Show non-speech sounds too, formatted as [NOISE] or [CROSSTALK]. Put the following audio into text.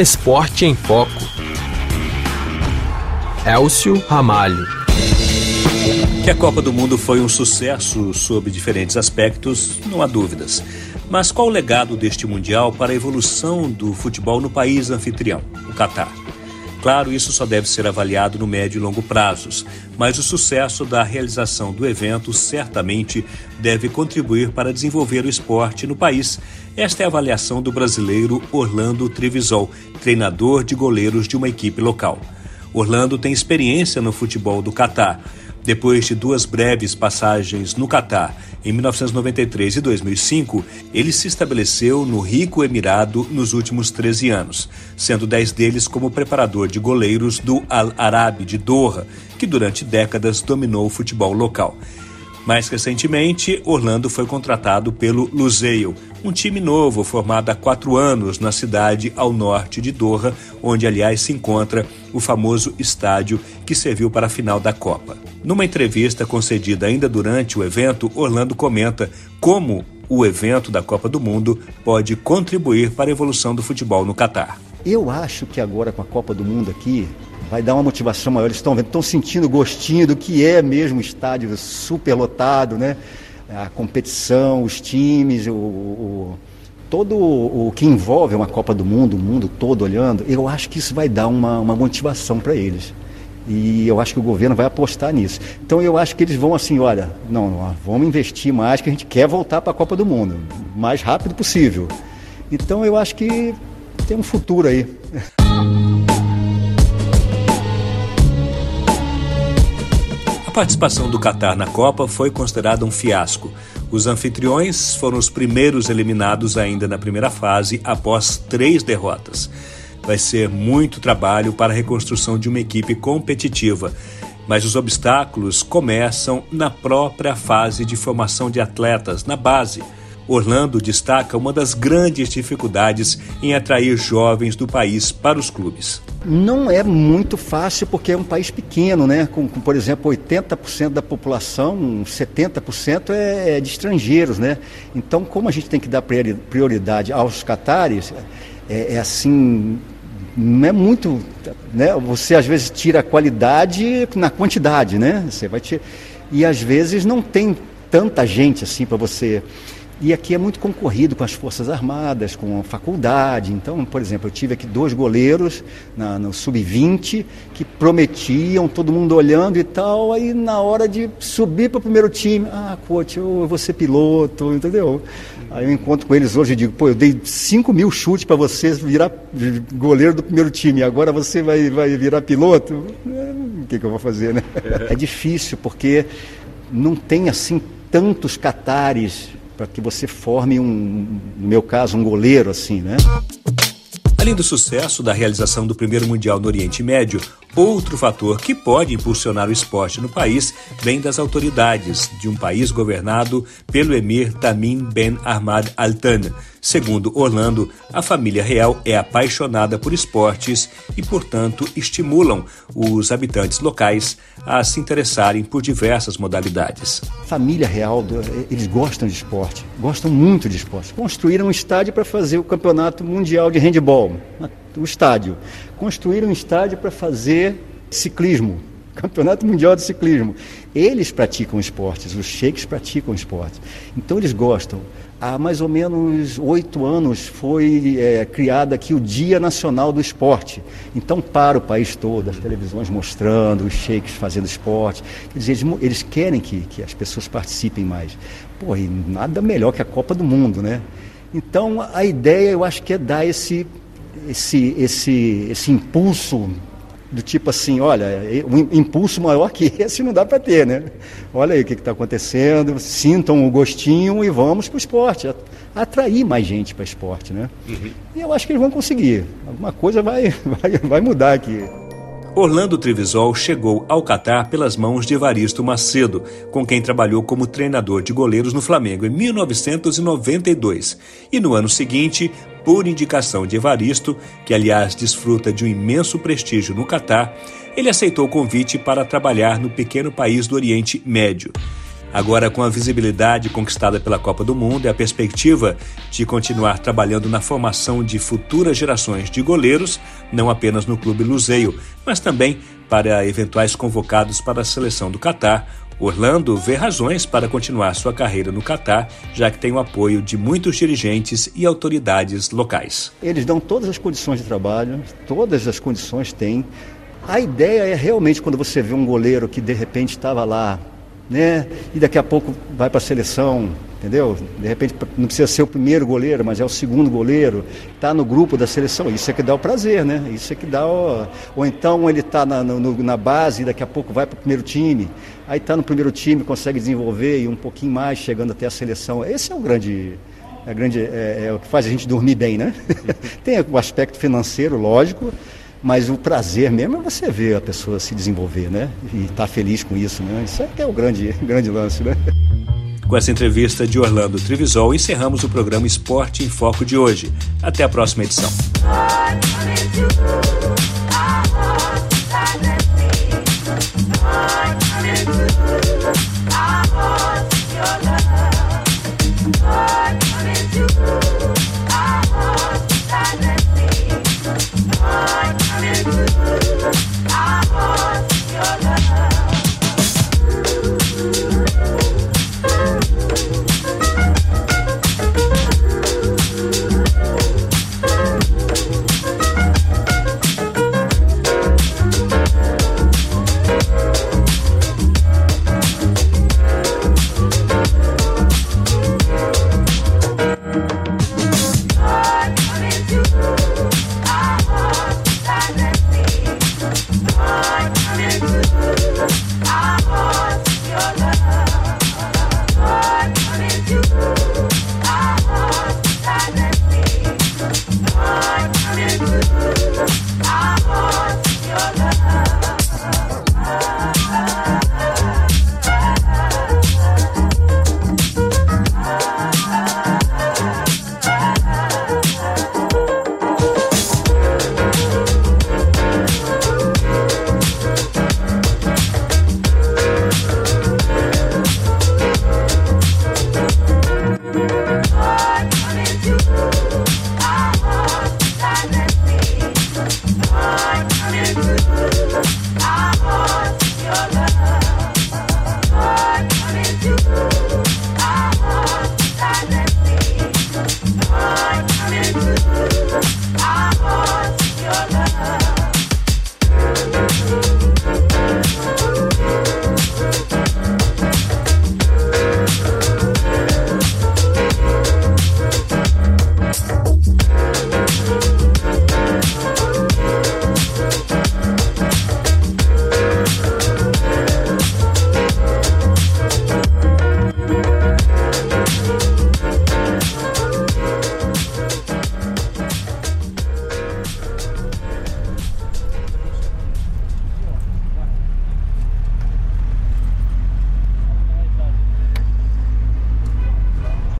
Esporte em Foco. Elcio Ramalho. Que a Copa do Mundo foi um sucesso sob diferentes aspectos, não há dúvidas. Mas qual o legado deste Mundial para a evolução do futebol no país anfitrião, o Catar? Claro, isso só deve ser avaliado no médio e longo prazos, mas o sucesso da realização do evento certamente deve contribuir para desenvolver o esporte no país. Esta é a avaliação do brasileiro Orlando Trevisol, treinador de goleiros de uma equipe local. Orlando tem experiência no futebol do Catar depois de duas breves passagens no Catar, em 1993 e 2005, ele se estabeleceu no rico Emirado nos últimos 13 anos, sendo 10 deles como preparador de goleiros do Al Arabi de Doha, que durante décadas dominou o futebol local. Mais recentemente, Orlando foi contratado pelo Lusail, um time novo formado há quatro anos na cidade ao norte de Doha, onde, aliás, se encontra o famoso estádio que serviu para a final da Copa. Numa entrevista concedida ainda durante o evento, Orlando comenta como o evento da Copa do Mundo pode contribuir para a evolução do futebol no Catar. Eu acho que agora com a Copa do Mundo aqui, vai dar uma motivação maior. Eles estão vendo, estão sentindo o gostinho do que é mesmo estádio super lotado, né? A competição, os times, o, o todo o, que envolve uma Copa do Mundo, o mundo todo olhando, eu acho que isso vai dar uma, uma motivação para eles. E eu acho que o governo vai apostar nisso. Então eu acho que eles vão assim, olha, não, vamos investir mais, que a gente quer voltar para a Copa do Mundo, o mais rápido possível. Então eu acho que tem um futuro aí. [LAUGHS] participação do Catar na Copa foi considerada um fiasco. Os anfitriões foram os primeiros eliminados ainda na primeira fase após três derrotas. Vai ser muito trabalho para a reconstrução de uma equipe competitiva, mas os obstáculos começam na própria fase de formação de atletas, na base. Orlando destaca uma das grandes dificuldades em atrair jovens do país para os clubes. Não é muito fácil porque é um país pequeno, né? Com, com por exemplo, 80% da população, 70% é, é de estrangeiros, né? Então, como a gente tem que dar prioridade aos catares, é, é assim, não é muito, né? Você às vezes tira a qualidade na quantidade, né? Você vai tirar, e às vezes não tem tanta gente assim para você e aqui é muito concorrido com as Forças Armadas, com a faculdade. Então, por exemplo, eu tive aqui dois goleiros na, no Sub-20 que prometiam, todo mundo olhando e tal. Aí, na hora de subir para o primeiro time, ah, coach, eu vou ser piloto, entendeu? Aí eu encontro com eles hoje e digo, pô, eu dei 5 mil chutes para você virar goleiro do primeiro time, agora você vai, vai virar piloto? É, o que, que eu vou fazer, né? É difícil, porque não tem assim tantos catares para que você forme um, no meu caso, um goleiro assim, né? Além do sucesso da realização do primeiro Mundial no Oriente Médio, outro fator que pode impulsionar o esporte no país vem das autoridades de um país governado pelo emir Tamim Ben Ahmad Al Thani, Segundo Orlando, a família real é apaixonada por esportes e, portanto, estimulam os habitantes locais a se interessarem por diversas modalidades. Família real, eles gostam de esporte, gostam muito de esporte. Construíram um estádio para fazer o campeonato mundial de handball, o estádio. Construíram um estádio para fazer ciclismo, [LAUGHS] Campeonato Mundial de Ciclismo. Eles praticam esportes, os sheiks praticam esportes. Então eles gostam. Há mais ou menos oito anos foi é, criado aqui o Dia Nacional do Esporte. Então, para o país todo, as televisões mostrando, os sheiks fazendo esporte. Quer dizer, eles, eles querem que, que as pessoas participem mais. Pô, e nada melhor que a Copa do Mundo, né? Então, a ideia, eu acho que é dar esse, esse, esse, esse impulso do tipo assim, olha, um impulso maior que [LAUGHS] esse não dá para ter, né? Olha aí o que está acontecendo, sintam o gostinho e vamos para o esporte, atrair mais gente para o esporte, né? Uhum. E eu acho que eles vão conseguir, alguma coisa vai, [LAUGHS] vai, vai mudar aqui. Orlando Trevisol chegou ao Catar pelas mãos de Evaristo Macedo, com quem trabalhou como treinador de goleiros no Flamengo em 1992. E no ano seguinte, por indicação de Evaristo, que aliás desfruta de um imenso prestígio no Catar, ele aceitou o convite para trabalhar no pequeno país do Oriente Médio. Agora, com a visibilidade conquistada pela Copa do Mundo e a perspectiva de continuar trabalhando na formação de futuras gerações de goleiros, não apenas no Clube Luzeio, mas também para eventuais convocados para a seleção do Catar, Orlando vê razões para continuar sua carreira no Catar, já que tem o apoio de muitos dirigentes e autoridades locais. Eles dão todas as condições de trabalho, todas as condições têm. A ideia é realmente quando você vê um goleiro que de repente estava lá né? E daqui a pouco vai para a seleção, entendeu? De repente não precisa ser o primeiro goleiro, mas é o segundo goleiro, está no grupo da seleção. Isso é que dá o prazer, né? Isso é que dá o... Ou então ele está na, na base e daqui a pouco vai para o primeiro time. Aí está no primeiro time, consegue desenvolver e um pouquinho mais, chegando até a seleção. Esse é o grande. É, grande, é, é o que faz a gente dormir bem, né? [LAUGHS] Tem o aspecto financeiro, lógico, mas o prazer mesmo é você ver a pessoa se desenvolver, né? E estar tá feliz com isso, né? Isso é que é o grande, [LAUGHS] grande lance, né? Com essa entrevista de Orlando Trivisol, encerramos o programa Esporte em Foco de hoje. Até a próxima edição.